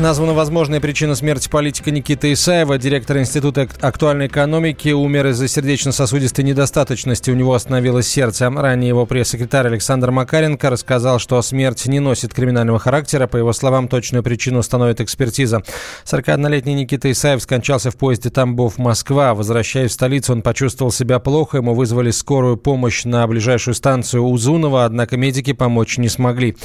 названа возможная причина смерти политика Никиты Исаева, директора Института актуальной экономики, умер из-за сердечно-сосудистой недостаточности. У него остановилось сердце. Ранее его пресс-секретарь Александр Макаренко рассказал, что смерть не носит криминального характера. По его словам, точную причину установит экспертиза. 41-летний Никита Исаев скончался в поезде Тамбов-Москва. Возвращаясь в столицу, он почувствовал себя плохо. Ему вызвали скорую помощь на ближайшую станцию Узунова, однако медики помочь не смогли.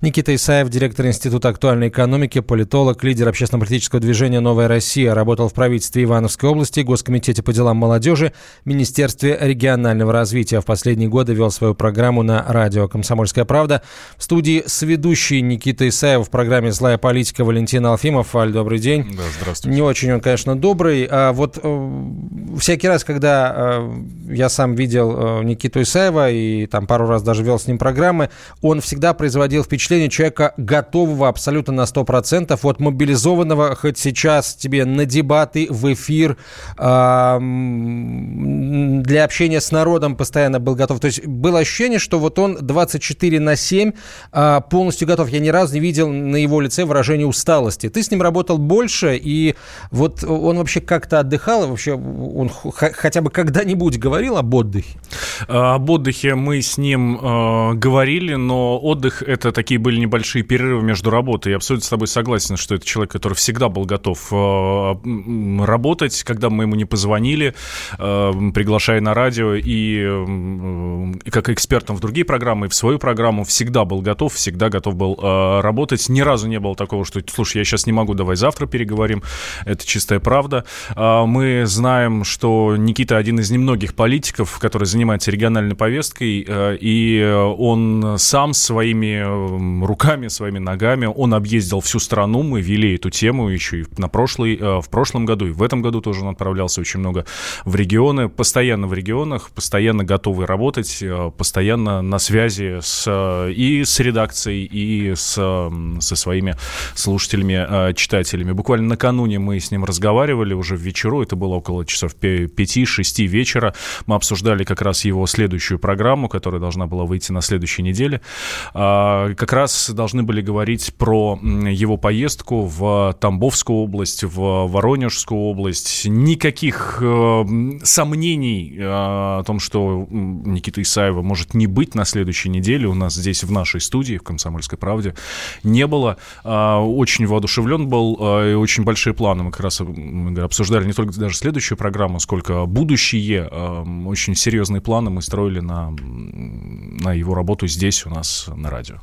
Никита Исаев, директор Института актуальной экономики, политолог, лидер общественно-политического движения «Новая Россия», работал в правительстве Ивановской области, Госкомитете по делам молодежи, Министерстве регионального развития. В последние годы вел свою программу на радио «Комсомольская правда». В студии сведущий Никита Исаев в программе «Злая политика» Валентин Алфимов. Аль, добрый день. Да, здравствуйте. Не очень он, конечно, добрый. А вот э, всякий раз, когда э, я сам видел э, Никиту Исаева и там пару раз даже вел с ним программы, он всегда производил впечатление человека готового абсолютно на 100%, вот мобилизованного хоть сейчас тебе на дебаты, в эфир, э, для общения с народом постоянно был готов. То есть было ощущение, что вот он 24 на 7 э, а, полностью готов. Я ни разу не видел на его лице выражение усталости. Ты с ним работал больше, и вот он вообще как-то отдыхал, и вообще он хотя бы когда-нибудь говорил об отдыхе? Об отдыхе мы с ним э, говорили, но отдых это такие были небольшие перерывы между работой. Я абсолютно с тобой согласен, что это человек, который всегда был готов э, работать, когда мы ему не позвонили, э, приглашая на радио и, как экспертом в другие программы, в свою программу, всегда был готов, всегда готов был э, работать. Ни разу не было такого, что, слушай, я сейчас не могу, давай завтра переговорим. Это чистая правда. Мы знаем, что Никита один из немногих политиков, который занимается региональной повесткой, и он сам своими руками, своими ногами, он объездил всю страну, мы вели эту тему еще и на прошлый, э, в прошлом году, и в этом году тоже он отправлялся очень много в регионы, постоянно в регионах, постоянно готовы работать, э, постоянно на связи с, э, и с редакцией, и с, со своими слушателями, читателями. Буквально накануне мы с ним разговаривали уже в вечеру, это было около часов 5-6 вечера, мы обсуждали как раз его следующую программу, которая должна была выйти на следующей неделе. А, как раз должны были говорить про его поездку в Тамбовскую область, в Воронежскую область. Никаких э, сомнений э, о том, что Никита Исаева может не быть на следующей неделе у нас здесь в нашей студии, в «Комсомольской правде», не было. Э, очень воодушевлен был э, и очень большие планы. Мы как раз обсуждали не только даже следующую программу, сколько будущие, э, очень серьезные планы мы строили на, на его работу здесь у нас на радио.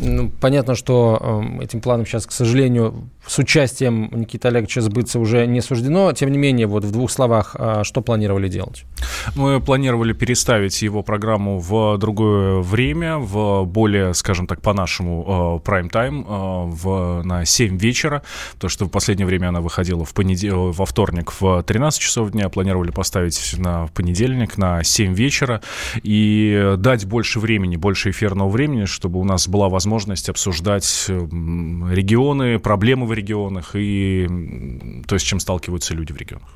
Ну, понятно, что э, этим планом сейчас, к сожалению, с участием Никиты Олеговича сбыться уже не суждено. Тем не менее, вот в двух словах, э, что планировали делать? Мы планировали переставить его программу в другое время, в более, скажем так, по-нашему прайм-тайм, э, в, на 7 вечера, потому что в последнее время она выходила в понедел... во вторник в 13 часов дня, планировали поставить на понедельник на 7 вечера и дать больше времени, больше эфирного времени, чтобы у нас была возможность обсуждать регионы, проблемы в регионах и то, с чем сталкиваются люди в регионах.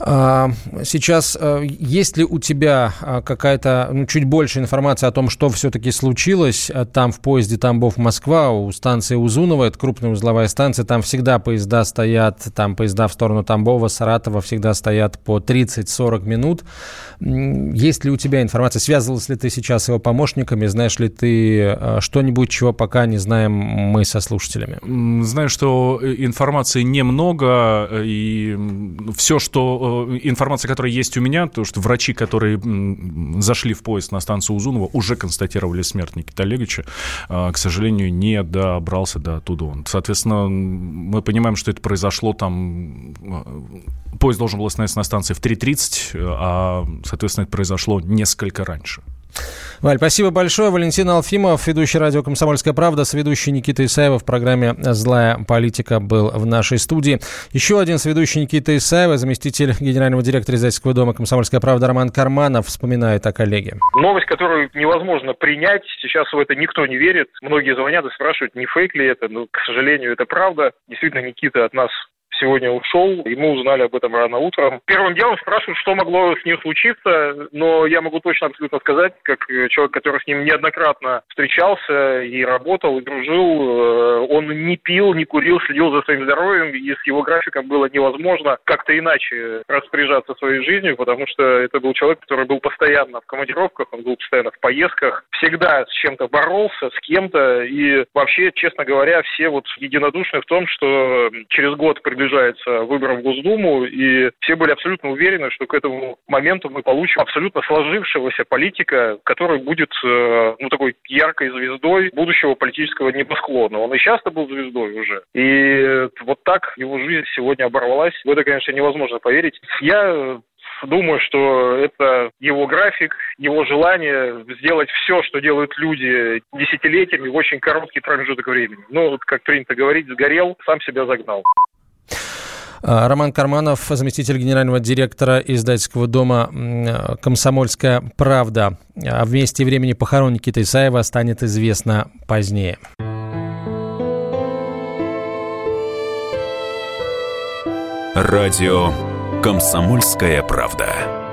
А, сейчас э, есть ли у тебя а, какая-то ну, чуть больше информации о том, что все-таки случилось э, там в поезде Тамбов-Москва у станции Узунова, это крупная узловая станция, там всегда поезда стоят, там поезда в сторону Тамбова, Саратова всегда стоят по 30-40 минут. Есть ли у тебя информация, связывалась ли ты сейчас с его помощниками, знаешь ли ты э, что-нибудь, чего пока не знаем мы со слушателями? Знаю, что информации немного, и все, что информация, которая есть у меня, то, что врачи, которые зашли в поезд на станцию Узунова, уже констатировали смерть Никиты Олеговича, а, к сожалению, не добрался до оттуда он. Соответственно, мы понимаем, что это произошло там... Э, поезд должен был остановиться на станции в 3.30, а, соответственно, это произошло несколько раньше. Валь, спасибо большое. Валентин Алфимов, ведущий радио «Комсомольская правда», сведущий Никита Исаева в программе «Злая политика» был в нашей студии. Еще один сведущий Никита Исаева, заместитель генерального директора издательского дома «Комсомольская правда» Роман Карманов вспоминает о коллеге. Новость, которую невозможно принять, сейчас в это никто не верит. Многие звонят и спрашивают, не фейк ли это, но, к сожалению, это правда. Действительно, Никита от нас сегодня ушел, и мы узнали об этом рано утром. Первым делом спрашивают, что могло с ним случиться, но я могу точно абсолютно сказать, как человек, который с ним неоднократно встречался и работал, и дружил, э, он не пил, не курил, следил за своим здоровьем, и с его графиком было невозможно как-то иначе распоряжаться своей жизнью, потому что это был человек, который был постоянно в командировках, он был постоянно в поездках, всегда с чем-то боролся, с кем-то, и вообще, честно говоря, все вот единодушны в том, что через год приближается выбор в Госдуму, и все были абсолютно уверены, что к этому моменту мы получим абсолютно сложившегося политика, который будет э, ну, такой яркой звездой будущего политического небосклона. Он и часто был звездой уже. И вот так его жизнь сегодня оборвалась. В это, конечно, невозможно поверить. Я думаю, что это его график, его желание сделать все, что делают люди десятилетиями в очень короткий промежуток времени. Ну, вот как принято говорить, сгорел, сам себя загнал. А, Роман Карманов, заместитель генерального директора издательского дома «Комсомольская правда». О месте и времени похорон Никиты Исаева станет известно позднее. Радио «Комсомольская правда».